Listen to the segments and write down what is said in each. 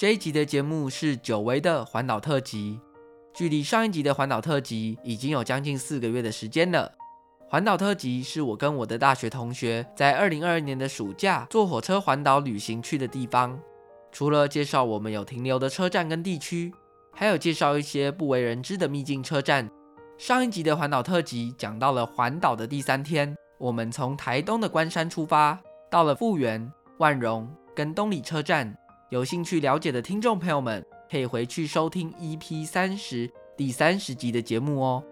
这一集的节目是久违的环岛特辑，距离上一集的环岛特辑已经有将近四个月的时间了。环岛特辑是我跟我的大学同学在二零二二年的暑假坐火车环岛旅行去的地方。除了介绍我们有停留的车站跟地区，还有介绍一些不为人知的秘境车站。上一集的环岛特辑讲到了环岛的第三天，我们从台东的关山出发，到了富源、万荣跟东里车站。有兴趣了解的听众朋友们，可以回去收听 EP 三十第三十集的节目哦。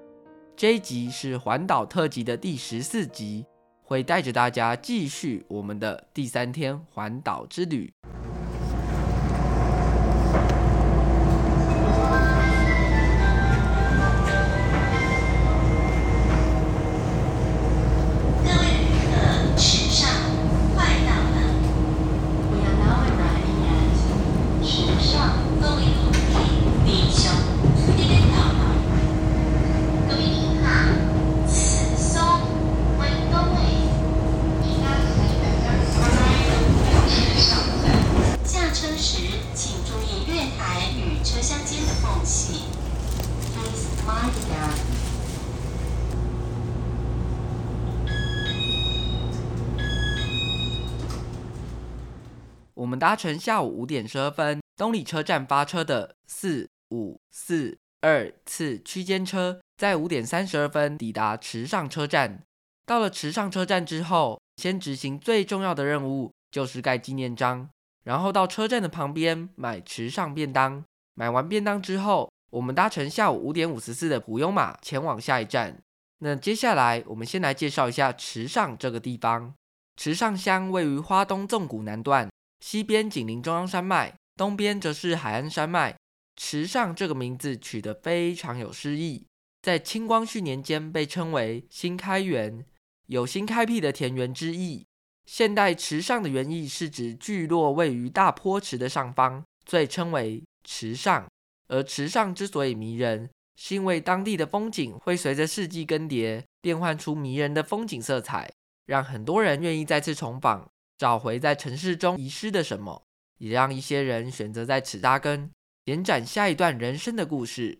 这一集是环岛特辑的第十四集，会带着大家继续我们的第三天环岛之旅。搭乘下午五点十二分东里车站发车的四五四二次区间车，在五点三十二分抵达池上车站。到了池上车站之后，先执行最重要的任务，就是盖纪念章，然后到车站的旁边买池上便当。买完便当之后，我们搭乘下午五点五十四的普悠玛前往下一站。那接下来，我们先来介绍一下池上这个地方。池上乡位于花东纵谷南段。西边紧邻中央山脉，东边则是海岸山脉。池上这个名字取得非常有诗意，在清光绪年间被称为新开园，有新开辟的田园之意。现代池上的原意是指聚落位于大坡池的上方，所以称为池上。而池上之所以迷人，是因为当地的风景会随着四季更迭，变换出迷人的风景色彩，让很多人愿意再次重访。找回在城市中遗失的什么，也让一些人选择在此扎根，延展下一段人生的故事。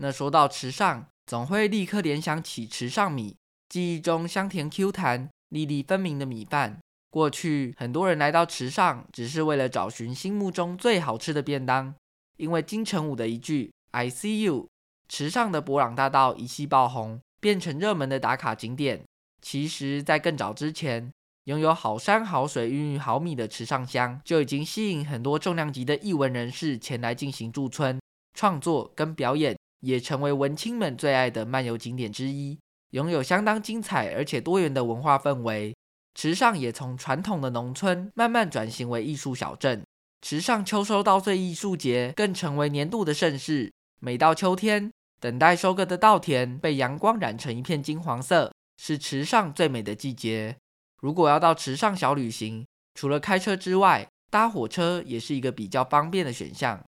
那说到池上，总会立刻联想起池上米，记忆中香甜 Q 弹、粒粒分明的米饭。过去很多人来到池上，只是为了找寻心目中最好吃的便当。因为金城武的一句 “I see you”，池上的博朗大道一夕爆红，变成热门的打卡景点。其实，在更早之前，拥有好山好水、孕育好米的池上乡，就已经吸引很多重量级的艺文人士前来进行驻村创作跟表演，也成为文青们最爱的漫游景点之一。拥有相当精彩而且多元的文化氛围，池上也从传统的农村慢慢转型为艺术小镇。池上秋收稻穗艺术节更成为年度的盛事。每到秋天，等待收割的稻田被阳光染成一片金黄色，是池上最美的季节。如果要到池上小旅行，除了开车之外，搭火车也是一个比较方便的选项。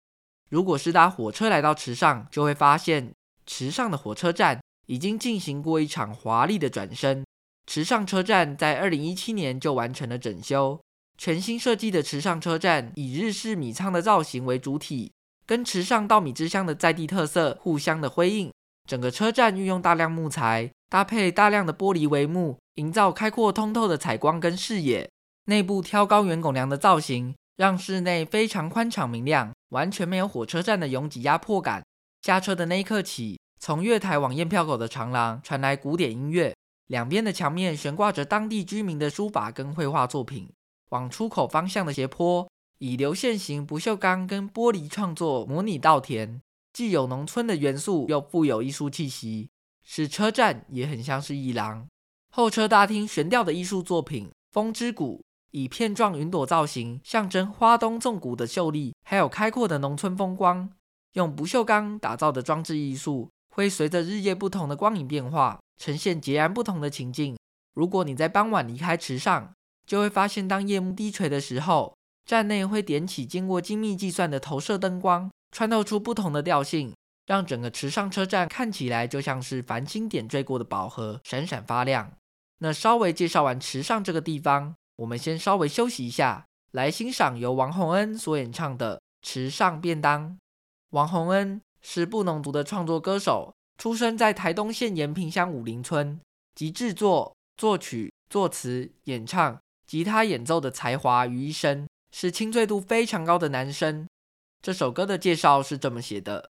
如果是搭火车来到池上，就会发现池上的火车站。已经进行过一场华丽的转身，池上车站在二零一七年就完成了整修。全新设计的池上车站以日式米仓的造型为主体，跟池上稻米之乡的在地特色互相的辉映。整个车站运用大量木材，搭配大量的玻璃帷幕，营造开阔通透的采光跟视野。内部挑高圆拱梁的造型，让室内非常宽敞明亮，完全没有火车站的拥挤压迫感。下车的那一刻起，从月台往验票口的长廊传来古典音乐，两边的墙面悬挂着当地居民的书法跟绘画作品。往出口方向的斜坡以流线型不锈钢跟玻璃创作模拟稻田，既有农村的元素，又富有艺术气息，使车站也很像是艺廊。候车大厅悬吊的艺术作品《风之谷》，以片状云朵造型，象征花东纵谷的秀丽，还有开阔的农村风光。用不锈钢打造的装置艺术。会随着日夜不同的光影变化，呈现截然不同的情境。如果你在傍晚离开池上，就会发现，当夜幕低垂的时候，站内会点起经过精密计算的投射灯光，穿透出不同的调性，让整个池上车站看起来就像是繁星点缀过的宝盒，闪闪发亮。那稍微介绍完池上这个地方，我们先稍微休息一下，来欣赏由王洪恩所演唱的《池上便当》。王洪恩。是布农族的创作歌手，出生在台东县延平乡武林村，集制作、作曲、作词、演唱、吉他演奏的才华于一身，是清脆度非常高的男声。这首歌的介绍是这么写的：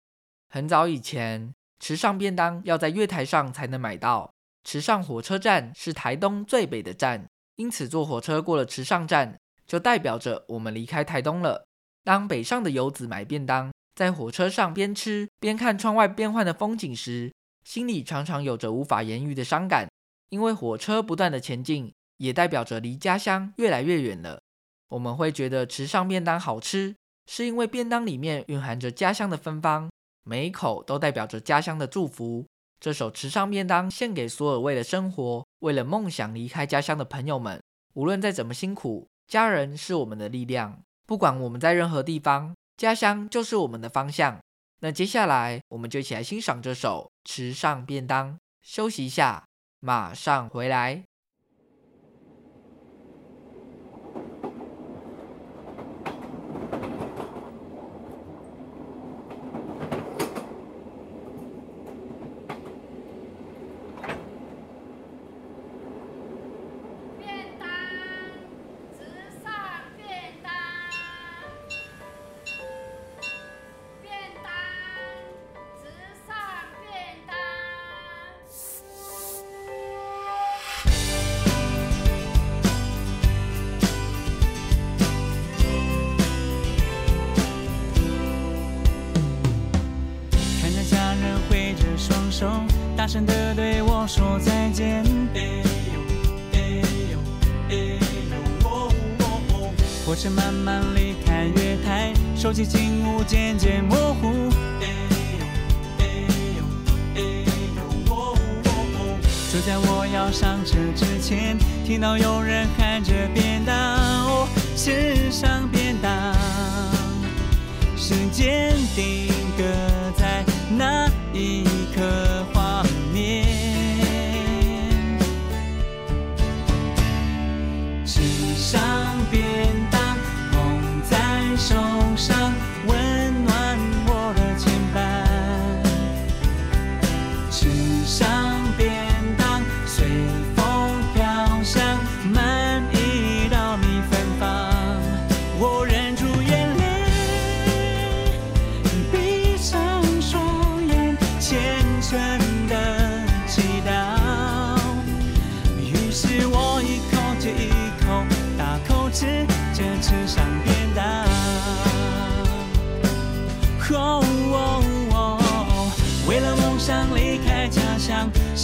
很早以前，池上便当要在月台上才能买到。池上火车站是台东最北的站，因此坐火车过了池上站，就代表着我们离开台东了。当北上的游子买便当。在火车上边吃边看窗外变幻的风景时，心里常常有着无法言喻的伤感。因为火车不断的前进，也代表着离家乡越来越远了。我们会觉得池上便当好吃，是因为便当里面蕴含着家乡的芬芳，每一口都代表着家乡的祝福。这首池上便当献给所有为了生活、为了梦想离开家乡的朋友们。无论再怎么辛苦，家人是我们的力量。不管我们在任何地方。家乡就是我们的方向。那接下来，我们就一起来欣赏这首《池上便当》。休息一下，马上回来。说再见。哎呦哎呦哎呦！火车慢慢离开月台，手机景物渐渐模糊。哎呦哎呦哎呦！就在我要上车之前，听到有人喊着便当，哦，池上便当，时间定格在那一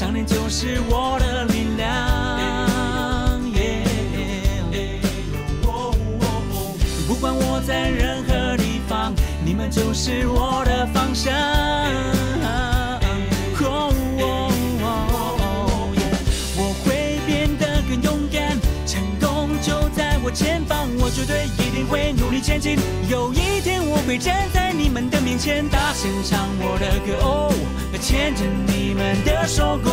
想念就是我的力量。不管我在任何地方，你们就是我的方向。我绝对一定会努力前进。有一天我会站在你们的面前，大声唱我的歌哦，牵着你们的手共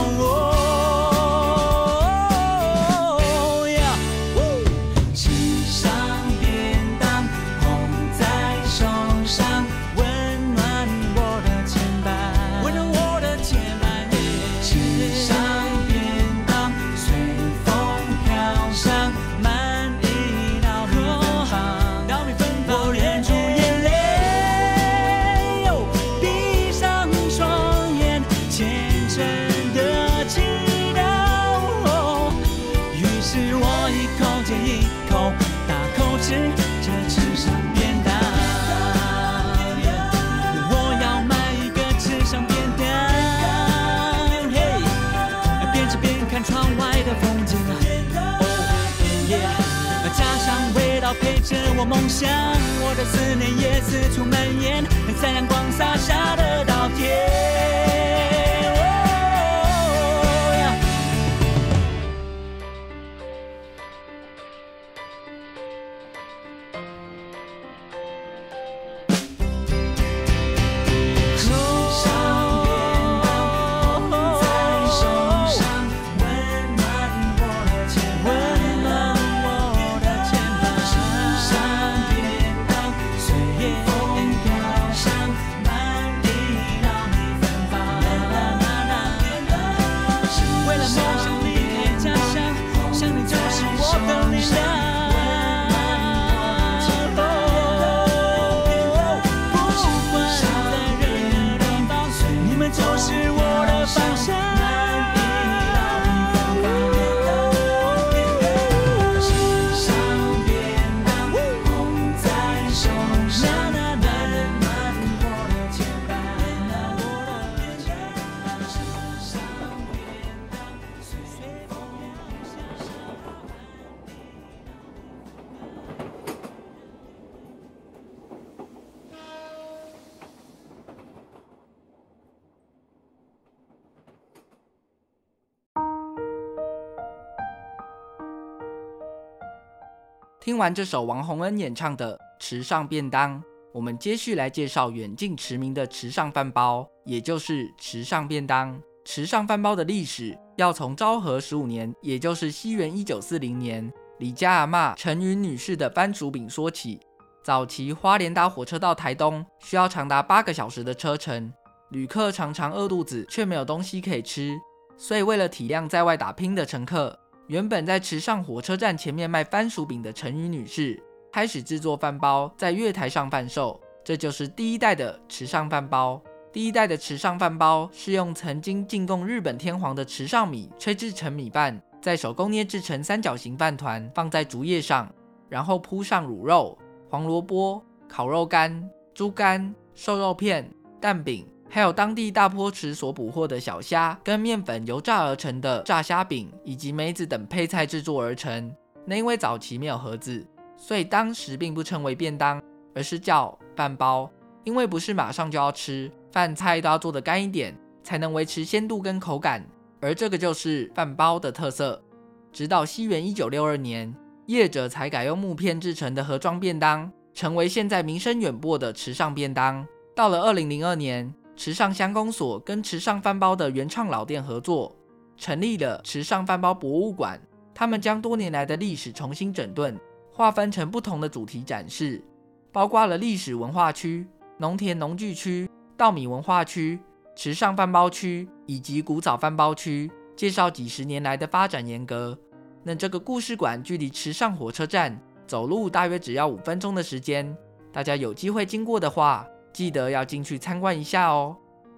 听完这首王洪恩演唱的《池上便当》，我们接续来介绍远近驰名的池上饭包，也就是池上便当。池上饭包的历史要从昭和十五年，也就是西元一九四零年，李家阿嬷陈云女士的番薯饼说起。早期花莲搭火车到台东，需要长达八个小时的车程，旅客常常饿肚子，却没有东西可以吃，所以为了体谅在外打拼的乘客。原本在池上火车站前面卖番薯饼的陈云女士，开始制作饭包，在月台上贩售。这就是第一代的池上饭包。第一代的池上饭包是用曾经进贡日本天皇的池上米炊制成米饭，再手工捏制成三角形饭团，放在竹叶上，然后铺上卤肉、黄萝卜、烤肉干、猪肝、瘦肉片、蛋饼。还有当地大坡池所捕获的小虾，跟面粉油炸而成的炸虾饼，以及梅子等配菜制作而成。那因为早期没有盒子，所以当时并不称为便当，而是叫饭包。因为不是马上就要吃，饭菜都要做得干一点，才能维持鲜度跟口感。而这个就是饭包的特色。直到西元一九六二年，业者才改用木片制成的盒装便当，成为现在名声远播的池上便当。到了二零零二年。池上乡公所跟池上饭包的原创老店合作，成立了池上饭包博物馆。他们将多年来的历史重新整顿，划分成不同的主题展示，包括了历史文化区、农田农具区、稻米文化区、池上饭包区以及古早饭包区，介绍几十年来的发展沿革。那这个故事馆距离池上火车站走路大约只要五分钟的时间，大家有机会经过的话，记得要进去参观一下哦。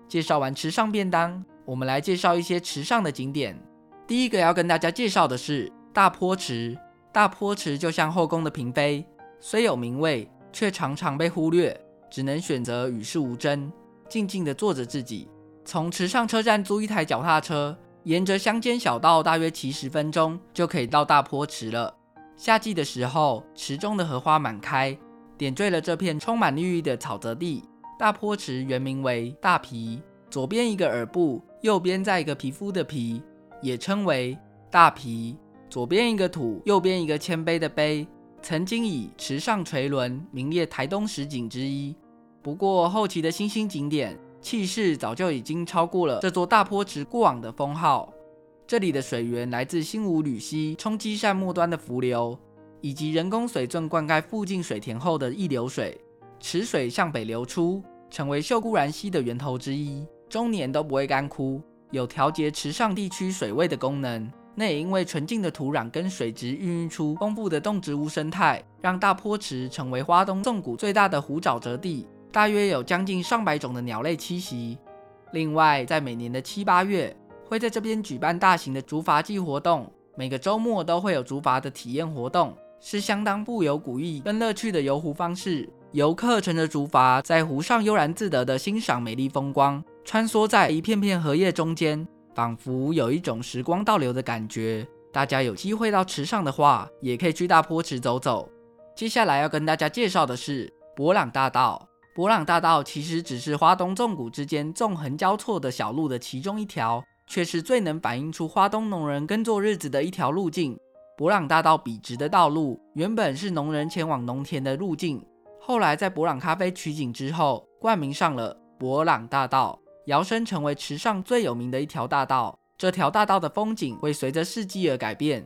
介绍完池上便当，我们来介绍一些池上的景点。第一个要跟大家介绍的是大坡池。大坡池就像后宫的嫔妃，虽有名位，却常常被忽略，只能选择与世无争，静静地做着自己。从池上车站租一台脚踏车，沿着乡间小道，大约骑十分钟就可以到大坡池了。夏季的时候，池中的荷花满开，点缀了这片充满绿意的草泽地。大坡池原名为大皮，左边一个耳部，右边再一个皮肤的皮，也称为大皮。左边一个土，右边一个谦卑的卑，曾经以池上垂轮名列台东十景之一。不过后期的新兴景点气势早就已经超过了这座大坡池过往的封号。这里的水源来自新武吕溪冲积扇末端的伏流，以及人工水圳灌溉附近水田后的溢流水。池水向北流出，成为秀姑峦溪的源头之一，终年都不会干枯，有调节池上地区水位的功能。那也因为纯净的土壤跟水质孕育出丰富的动植物生态，让大坡池成为花东纵谷最大的湖沼泽地，大约有将近上百种的鸟类栖息。另外，在每年的七八月，会在这边举办大型的竹筏祭活动，每个周末都会有竹筏的体验活动，是相当富有古意跟乐趣的游湖方式。游客乘着竹筏在湖上悠然自得地欣赏美丽风光，穿梭在一片片荷叶中间。仿佛有一种时光倒流的感觉。大家有机会到池上的话，也可以去大坡池走走。接下来要跟大家介绍的是博朗大道。博朗大道其实只是花东纵谷之间纵横交错的小路的其中一条，却是最能反映出花东农人耕作日子的一条路径。博朗大道笔直的道路原本是农人前往农田的路径，后来在博朗咖啡取景之后，冠名上了博朗大道。摇身成为池上最有名的一条大道，这条大道的风景会随着四季而改变。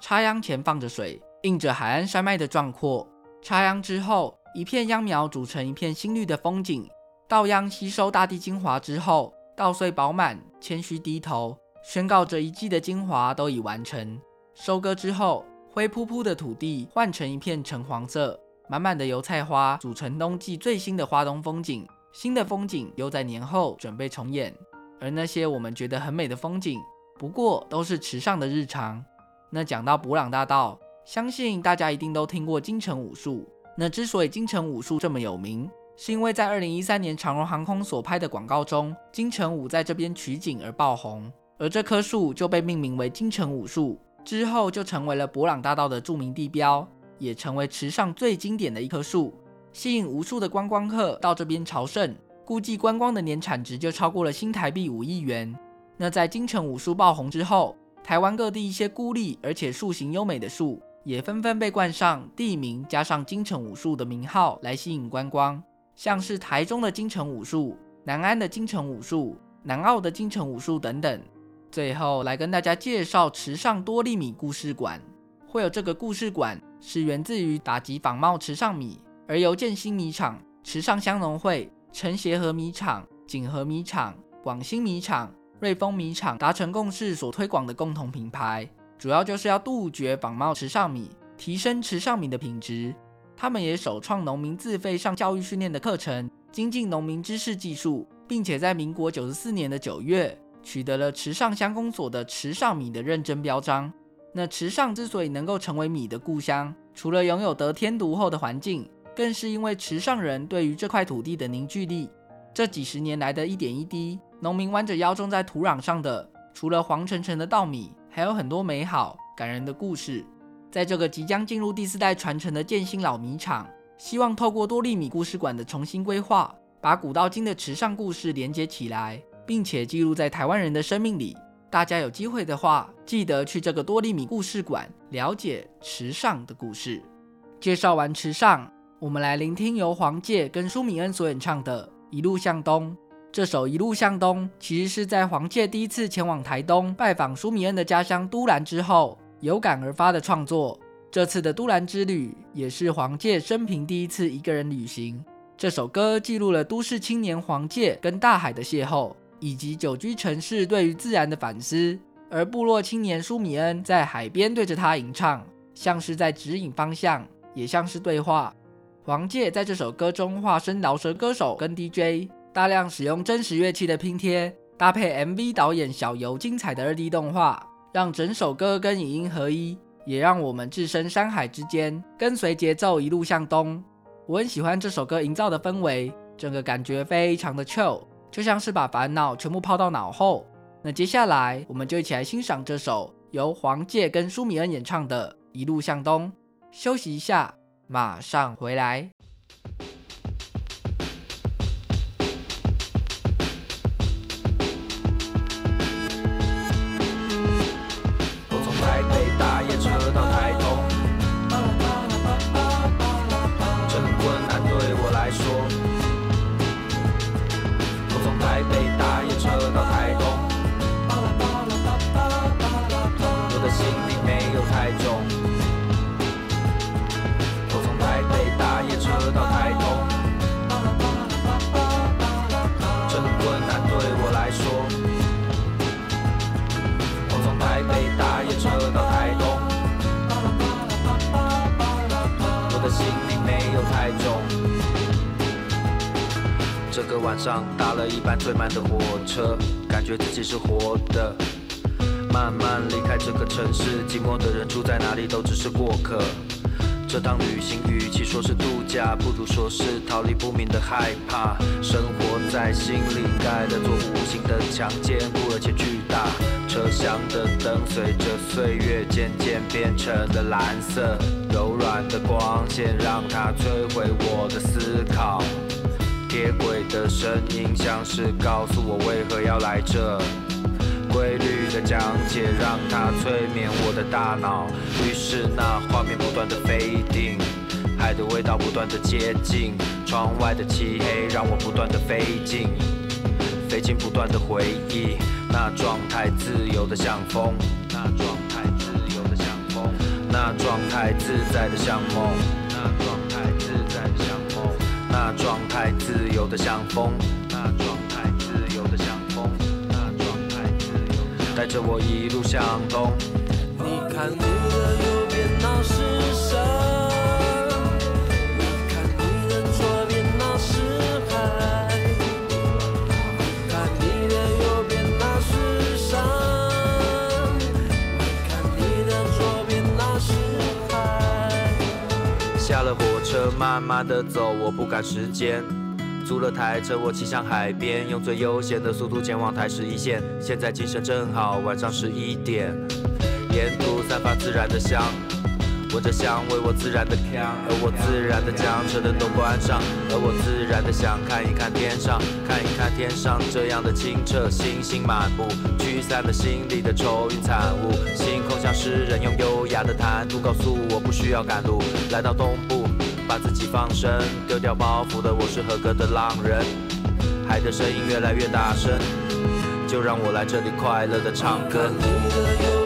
插秧前放着水，映着海岸山脉的壮阔；插秧之后，一片秧苗组成一片新绿的风景。稻秧吸收大地精华之后，稻穗饱满，谦虚低头，宣告着一季的精华都已完成。收割之后，灰扑扑的土地换成一片橙黄色，满满的油菜花组成冬季最新的花东风景。新的风景又在年后准备重演，而那些我们觉得很美的风景，不过都是池上的日常。那讲到伯朗大道，相信大家一定都听过金城武树。那之所以金城武树这么有名，是因为在二零一三年长荣航空所拍的广告中，金城武在这边取景而爆红，而这棵树就被命名为金城武树，之后就成为了伯朗大道的著名地标，也成为池上最经典的一棵树。吸引无数的观光客到这边朝圣，估计观光的年产值就超过了新台币五亿元。那在金城武术爆红之后，台湾各地一些孤立而且树形优美的树，也纷纷被冠上地名加上金城武术的名号来吸引观光，像是台中的金城武术、南安的金城武术、南澳的金城武术等等。最后来跟大家介绍池上多粒米故事馆，会有这个故事馆是源自于打击仿冒池上米。而由建新米厂、池上乡农会、陈协和米厂、锦和米厂、广兴米厂、瑞丰米厂达成共识所推广的共同品牌，主要就是要杜绝仿冒池上米，提升池上米的品质。他们也首创农民自费上教育训练的课程，精进农民知识技术，并且在民国九十四年的九月取得了池上乡公所的池上米的认证标章。那池上之所以能够成为米的故乡，除了拥有得天独厚的环境，更是因为池上人对于这块土地的凝聚力，这几十年来的一点一滴，农民弯着腰种在土壤上的，除了黄澄澄的稻米，还有很多美好感人的故事。在这个即将进入第四代传承的建新老米厂，希望透过多粒米故事馆的重新规划，把古到今的池上故事连接起来，并且记录在台湾人的生命里。大家有机会的话，记得去这个多利米故事馆，了解池上的故事。介绍完池上。我们来聆听由黄玠跟舒米恩所演唱的《一路向东》。这首《一路向东》其实是在黄玠第一次前往台东拜访舒米恩的家乡都兰之后，有感而发的创作。这次的都兰之旅也是黄玠生平第一次一个人旅行。这首歌记录了都市青年黄玠跟大海的邂逅，以及久居城市对于自然的反思。而部落青年舒米恩在海边对着他吟唱，像是在指引方向，也像是对话。黄玠在这首歌中化身饶舌歌手跟 DJ，大量使用真实乐器的拼贴，搭配 MV 导演小游精彩的二 D 动画，让整首歌跟影音合一，也让我们置身山海之间，跟随节奏一路向东。我很喜欢这首歌营造的氛围，整个感觉非常的 chill，就像是把烦恼全部抛到脑后。那接下来，我们就一起来欣赏这首由黄玠跟舒米恩演唱的《一路向东》。休息一下，马上回来。这个晚上搭了一班最慢的火车，感觉自己是活的。慢慢离开这个城市，寂寞的人住在哪里都只是过客。这趟旅行与其说是度假，不如说是逃离不明的害怕。生活在心里盖了座无形的墙，坚固而且巨大。车厢的灯随着岁月渐渐变成了蓝色，柔软的光线让它摧毁我的思考。铁轨的声音像是告诉我为何要来这，规律的讲解让它催眠我的大脑。于是那画面不断的飞定，海的味道不断的接近，窗外的漆黑让我不断的飞进，飞进不断的回忆。那状态自由的像风，那状态自由的像风，那状态自在的像梦。那状态那状态自由的像风，那状态自由的像风，那状态自由的像，带着我一路向东。你看慢慢的走，我不赶时间。租了台车，我骑向海边，用最悠闲的速度前往台十一线。现在精神正好，晚上十一点，沿途散发自然的香，闻着香味，我自然的锵，而我自然的将车灯都关上，而我自然的想看一看天上，看一看天上这样的清澈，星星满布，驱散了心里的愁云惨雾。星空像诗人用优雅的谈吐告诉我，不需要赶路，来到东部。把自己放生，丢掉包袱的我是合格的浪人。海的声音越来越大声，就让我来这里快乐的唱歌。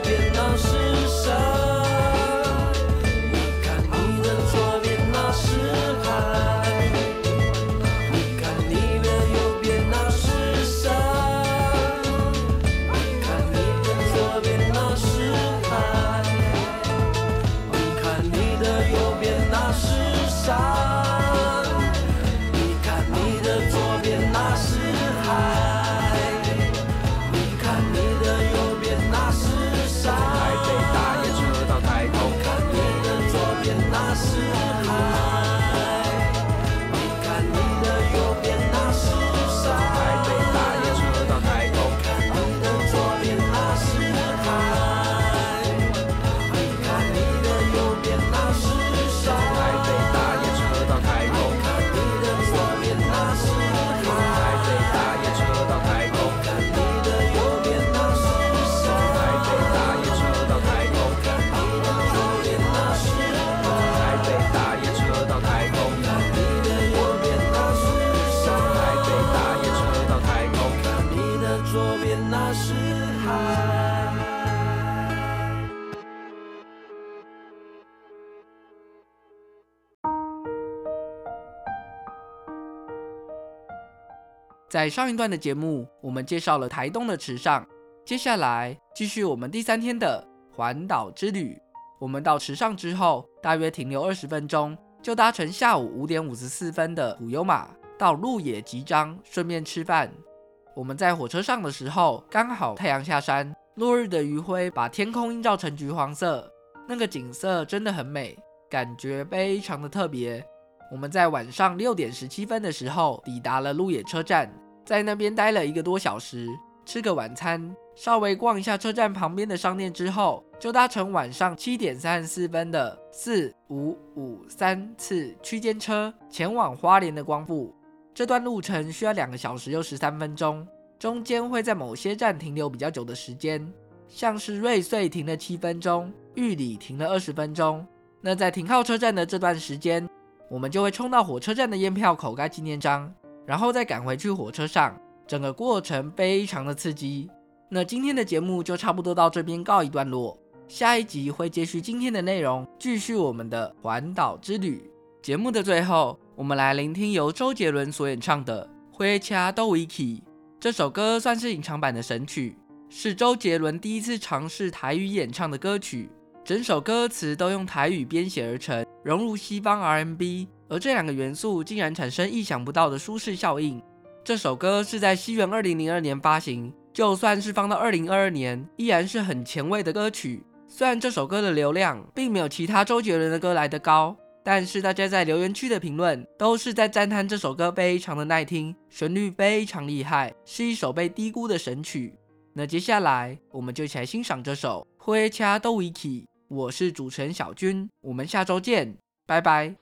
在上一段的节目，我们介绍了台东的池上，接下来继续我们第三天的环岛之旅。我们到池上之后，大约停留二十分钟，就搭乘下午五点五十四分的普悠马到鹿野吉章，顺便吃饭。我们在火车上的时候，刚好太阳下山，落日的余晖把天空映照成橘黄色，那个景色真的很美，感觉非常的特别。我们在晚上六点十七分的时候抵达了鹿野车站，在那边待了一个多小时，吃个晚餐，稍微逛一下车站旁边的商店之后，就搭乘晚上七点三十四分的四五五三次区间车前往花莲的光复。这段路程需要两个小时又十三分钟，中间会在某些站停留比较久的时间，像是瑞穗停了七分钟，玉里停了二十分钟。那在停靠车站的这段时间，我们就会冲到火车站的验票口盖纪念章，然后再赶回去火车上，整个过程非常的刺激。那今天的节目就差不多到这边告一段落，下一集会接续今天的内容，继续我们的环岛之旅。节目的最后，我们来聆听由周杰伦所演唱的《火车倒位去》这首歌，算是隐藏版的神曲，是周杰伦第一次尝试台语演唱的歌曲。整首歌词都用台语编写而成，融入西方 R&B，而这两个元素竟然产生意想不到的舒适效应。这首歌是在西元二零零二年发行，就算是放到二零二二年，依然是很前卫的歌曲。虽然这首歌的流量并没有其他周杰伦的歌来得高。但是大家在留言区的评论都是在赞叹这首歌非常的耐听，旋律非常厉害，是一首被低估的神曲。那接下来我们就一起来欣赏这首《火车倒位去》。我是主持人小军，我们下周见，拜拜。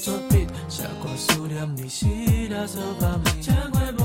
作弊，写过思念你，思 cha.